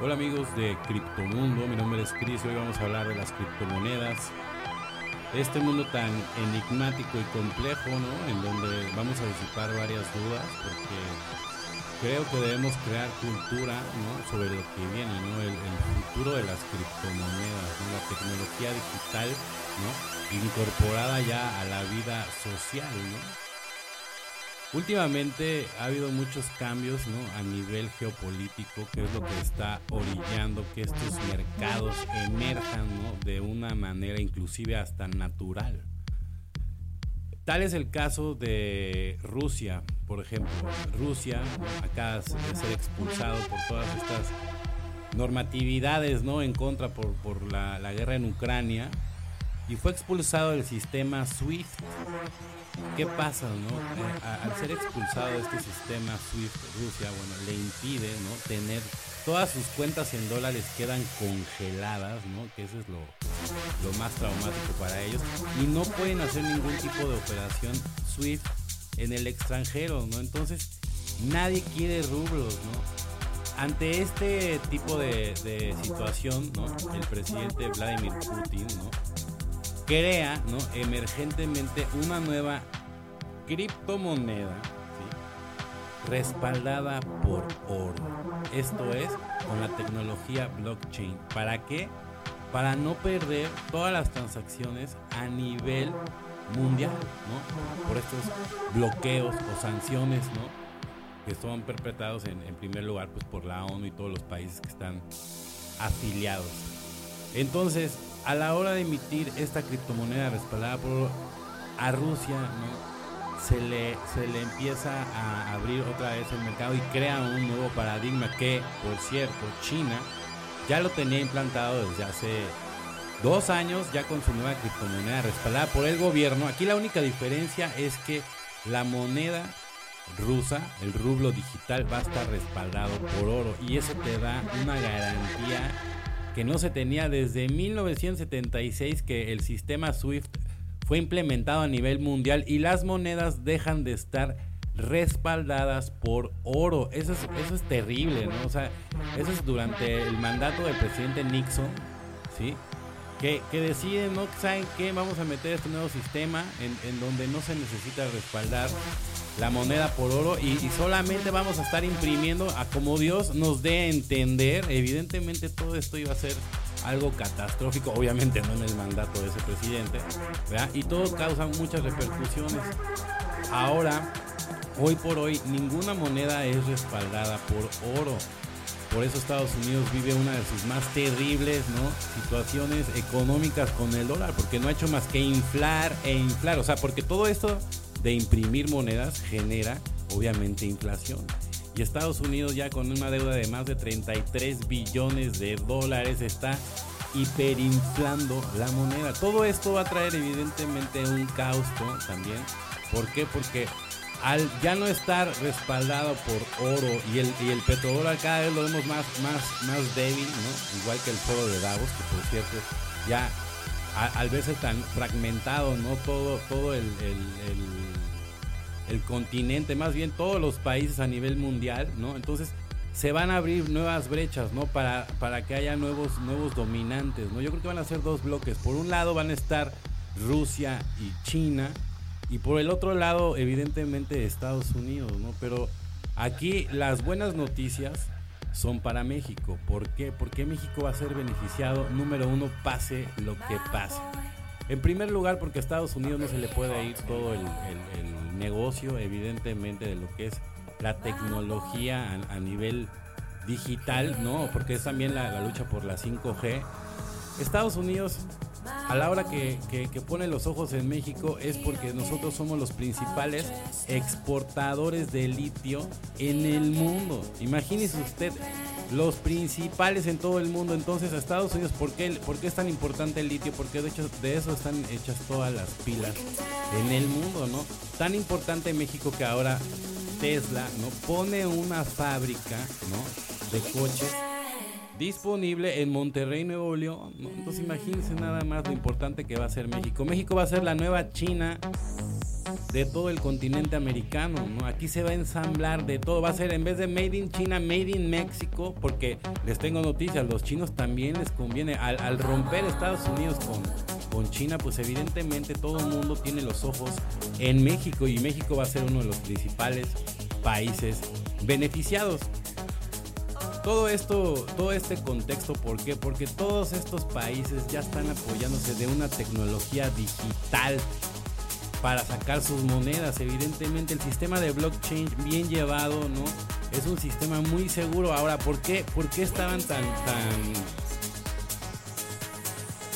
Hola amigos de Criptomundo, mi nombre es Cris, hoy vamos a hablar de las criptomonedas. Este mundo tan enigmático y complejo, ¿no? En donde vamos a disipar varias dudas porque creo que debemos crear cultura, ¿no? Sobre lo que viene, ¿no? El, futuro de las criptomonedas, ¿no? La tecnología digital, ¿no? Incorporada ya a la vida social, ¿no? Últimamente ha habido muchos cambios ¿no? a nivel geopolítico, que es lo que está orillando que estos mercados emerjan ¿no? de una manera inclusive hasta natural. Tal es el caso de Rusia, por ejemplo. Rusia acaba de ser expulsado por todas estas normatividades ¿no? en contra por, por la, la guerra en Ucrania y fue expulsado del sistema SWIFT. ¿Qué pasa, no? Al ser expulsado de este sistema SWIFT, Rusia, bueno, le impide, ¿no? Tener todas sus cuentas en dólares quedan congeladas, ¿no? Que eso es lo, lo más traumático para ellos. Y no pueden hacer ningún tipo de operación SWIFT en el extranjero, ¿no? Entonces, nadie quiere rublos, ¿no? Ante este tipo de, de situación, ¿no? El presidente Vladimir Putin, ¿no? Crea ¿no? emergentemente una nueva criptomoneda respaldada por oro. Esto es con la tecnología blockchain. ¿Para qué? Para no perder todas las transacciones a nivel mundial, ¿no? Por estos bloqueos o sanciones, ¿no? Que son perpetrados en, en primer lugar pues por la ONU y todos los países que están afiliados. Entonces, a la hora de emitir esta criptomoneda respaldada por a Rusia, se le, se le empieza a abrir otra vez el mercado y crea un nuevo paradigma que, por cierto, China ya lo tenía implantado desde hace dos años ya con su nueva criptomoneda respaldada por el gobierno. Aquí la única diferencia es que la moneda rusa, el rublo digital, va a estar respaldado por oro y eso te da una garantía que no se tenía desde 1976 que el sistema SWIFT fue implementado a nivel mundial y las monedas dejan de estar respaldadas por oro. Eso es, eso es terrible, ¿no? O sea, eso es durante el mandato del presidente Nixon, ¿sí? Que, deciden, ¿no? ¿Saben qué? Vamos a meter este nuevo sistema en, en donde no se necesita respaldar la moneda por oro y, solamente vamos a estar imprimiendo a como Dios nos dé a entender. Evidentemente todo esto iba a ser algo catastrófico, obviamente no en el mandato de ese presidente, y todo causa muchas repercusiones. Ahora, hoy por hoy, ninguna moneda es respaldada por oro. Por eso Estados Unidos vive una de sus más terribles situaciones económicas con el dólar, porque no ha hecho más que inflar e inflar. O sea, porque todo esto de imprimir monedas genera obviamente inflación. Y Estados Unidos ya con una deuda de más de 33 billones de dólares está hiperinflando la moneda. Todo esto va a traer evidentemente un caos también. ¿Por qué? Porque al ya no estar respaldado por oro y el, y el petrodólar cada vez lo vemos más, más, más débil, ¿no? igual que el foro de Davos, que por cierto ya al verse tan fragmentado, ¿no? Todo, todo el, el, continente, más bien todos los países a nivel mundial, ¿no? Entonces se van a abrir nuevas brechas, ¿no? Para, para que haya nuevos, nuevos dominantes, ¿no? Yo creo que van a ser dos bloques. Por un lado van a estar Rusia y China, y por el otro lado, evidentemente, Estados Unidos, ¿no? Pero aquí las buenas noticias son para México. ¿Por qué? Porque México va a ser beneficiado, número uno, pase lo que pase. En primer lugar, porque a Estados Unidos no se le puede ir todo el, negocio, evidentemente, de lo que es la tecnología a, nivel digital, ¿no? Porque es también la lucha por la 5G. Estados Unidos a la hora que, pone los ojos en México es porque nosotros somos los principales exportadores de litio en el mundo. Imagínese usted, los principales en todo el mundo. Entonces, Estados Unidos, ¿por qué, es tan importante el litio? Porque de hecho de eso están hechas todas las pilas en el mundo, ¿no? Tan importante México que ahora Tesla, ¿no? Pone una fábrica, ¿no? De coches disponible en Monterrey, Nuevo León. Entonces imagínense nada más lo importante que va a ser México. México va a ser la nueva China de todo el continente americano, ¿no? Aquí se va a ensamblar de todo, va a ser en vez de Made in China, Made in México, porque les tengo noticias, los chinos también les conviene, al, romper Estados Unidos con, con China, pues evidentemente todo el mundo tiene los ojos en México y México va a ser uno de los principales países beneficiados. Todo esto, todo este contexto, ¿por qué? Porque todos estos países ya están apoyándose de una tecnología digital para sacar sus monedas. Evidentemente el sistema de blockchain bien llevado, ¿no? Es un sistema muy seguro. Ahora, ¿por qué, por qué estaban tan, tan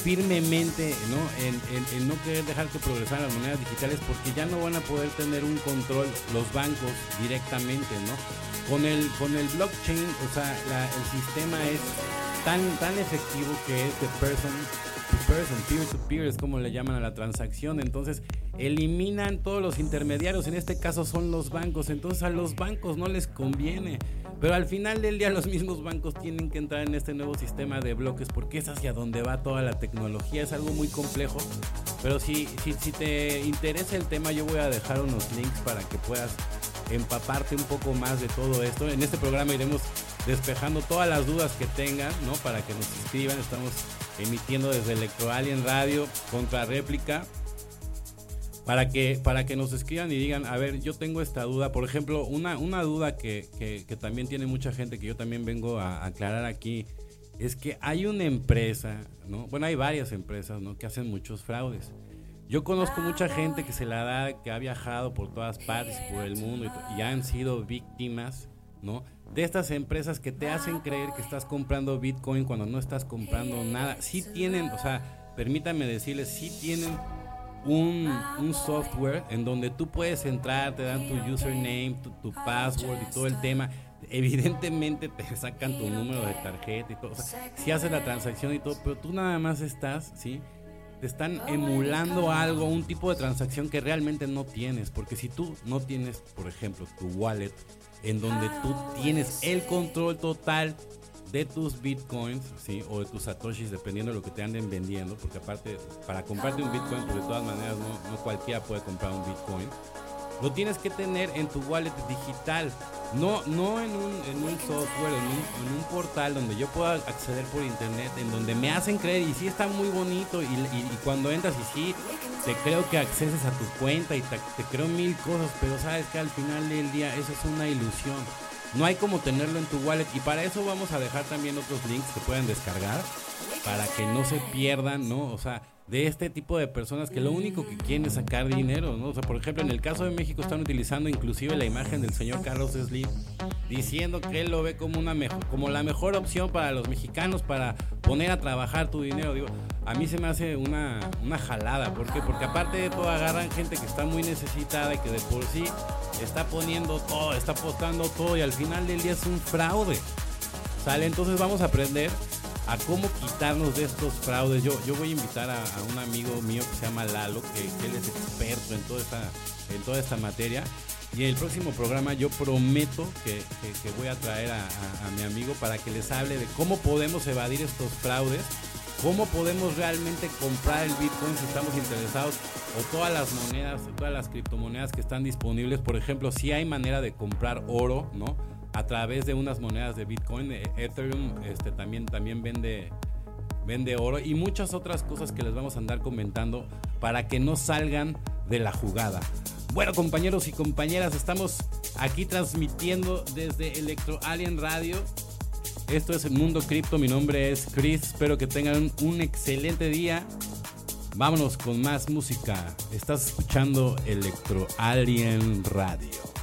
firmemente ¿no? En, no querer dejar que progresaran las monedas digitales porque ya no van a poder tener un control los bancos directamente, ¿no? Con el, con el blockchain, o sea, el sistema es tan, tan efectivo que es de person to person, peer to peer, es como le llaman a la transacción. Entonces, eliminan todos los intermediarios, en este caso son los bancos. Entonces, a los bancos no les conviene. Pero al final del día los mismos bancos tienen que entrar en este nuevo sistema de bloques porque es hacia donde va toda la tecnología. Es algo muy complejo. Pero si, si, si te interesa el tema, yo voy a dejar unos links para que puedas empaparte un poco más de todo esto. En este programa iremos despejando todas las dudas que tengan, ¿no? Para que nos escriban. Estamos emitiendo desde Electro Alien Radio contra réplica. Para que, para que nos escriban y digan, a ver, yo tengo esta duda. Por ejemplo, una, una duda que, que, también tiene mucha gente, que yo también vengo a, aclarar aquí, es que hay una empresa, ¿no? Bueno, hay varias empresas, ¿no? Que hacen muchos fraudes. Yo conozco mucha gente que se la da, que ha viajado por todas partes, por el mundo y, han sido víctimas, ¿no? De estas empresas que te hacen creer que estás comprando Bitcoin cuando no estás comprando nada. Sí tienen, o sea, permítanme decirles, sí tienen un, software en donde tú puedes entrar, te dan tu username, tu, password y todo el tema. Evidentemente te sacan tu número de tarjeta y todo. Si haces la transacción y todo, pero tú nada más estás, ¿sí? te están emulando algo, un tipo de transacción que realmente no tienes. Porque si tú no tienes, por ejemplo, tu wallet en donde tú tienes el control total de tus bitcoins, ¿sí? O de tus satoshis, dependiendo de lo que te anden vendiendo. Porque aparte, para comprarte un bitcoin, pues de todas maneras no, no cualquiera puede comprar un bitcoin. Lo tienes que tener en tu wallet digital. No, no en un, en un software, en un, portal donde yo pueda acceder por internet, en donde me hacen creer y sí está muy bonito y, cuando entras y sí, te creo que acceses a tu cuenta y te, creo mil cosas, pero sabes que al final del día eso es una ilusión. No hay como tenerlo en tu wallet y para eso vamos a dejar también otros links que pueden descargar para que no se pierdan, ¿no? O sea, de este tipo de personas que lo único que quieren es sacar dinero, ¿no? O sea, por ejemplo, en el caso de México están utilizando inclusive la imagen del señor Carlos Slim diciendo que él lo ve como una mejor, como la mejor opción para los mexicanos para poner a trabajar tu dinero. Digo, a mí se me hace una, una jalada, ¿por qué? Porque aparte de todo agarran gente que está muy necesitada y que de por sí está poniendo todo, está apostando todo y al final del día es un fraude. ¿Sale? Entonces vamos a aprender a cómo quitarnos de estos fraudes. Yo, yo voy a invitar a, un amigo mío que se llama Lalo, que, él es experto en toda, esta, en toda esta materia. Y en el próximo programa yo prometo que, voy a traer a, mi amigo para que les hable de cómo podemos evadir estos fraudes, cómo podemos realmente comprar el Bitcoin si estamos interesados, o todas las monedas, todas las criptomonedas que están disponibles. Por ejemplo, si hay manera de comprar oro, ¿no? a través de unas monedas de Bitcoin. Eh, Ethereum este, también, también vende, vende oro y muchas otras cosas que les vamos a andar comentando para que no salgan de la jugada. Bueno, compañeros y compañeras, estamos aquí transmitiendo desde Electro Alien Radio. Esto es el Mundo Cripto. Mi nombre es Chris. Espero que tengan un excelente día. Vámonos con más música. Estás escuchando Electro Alien Radio.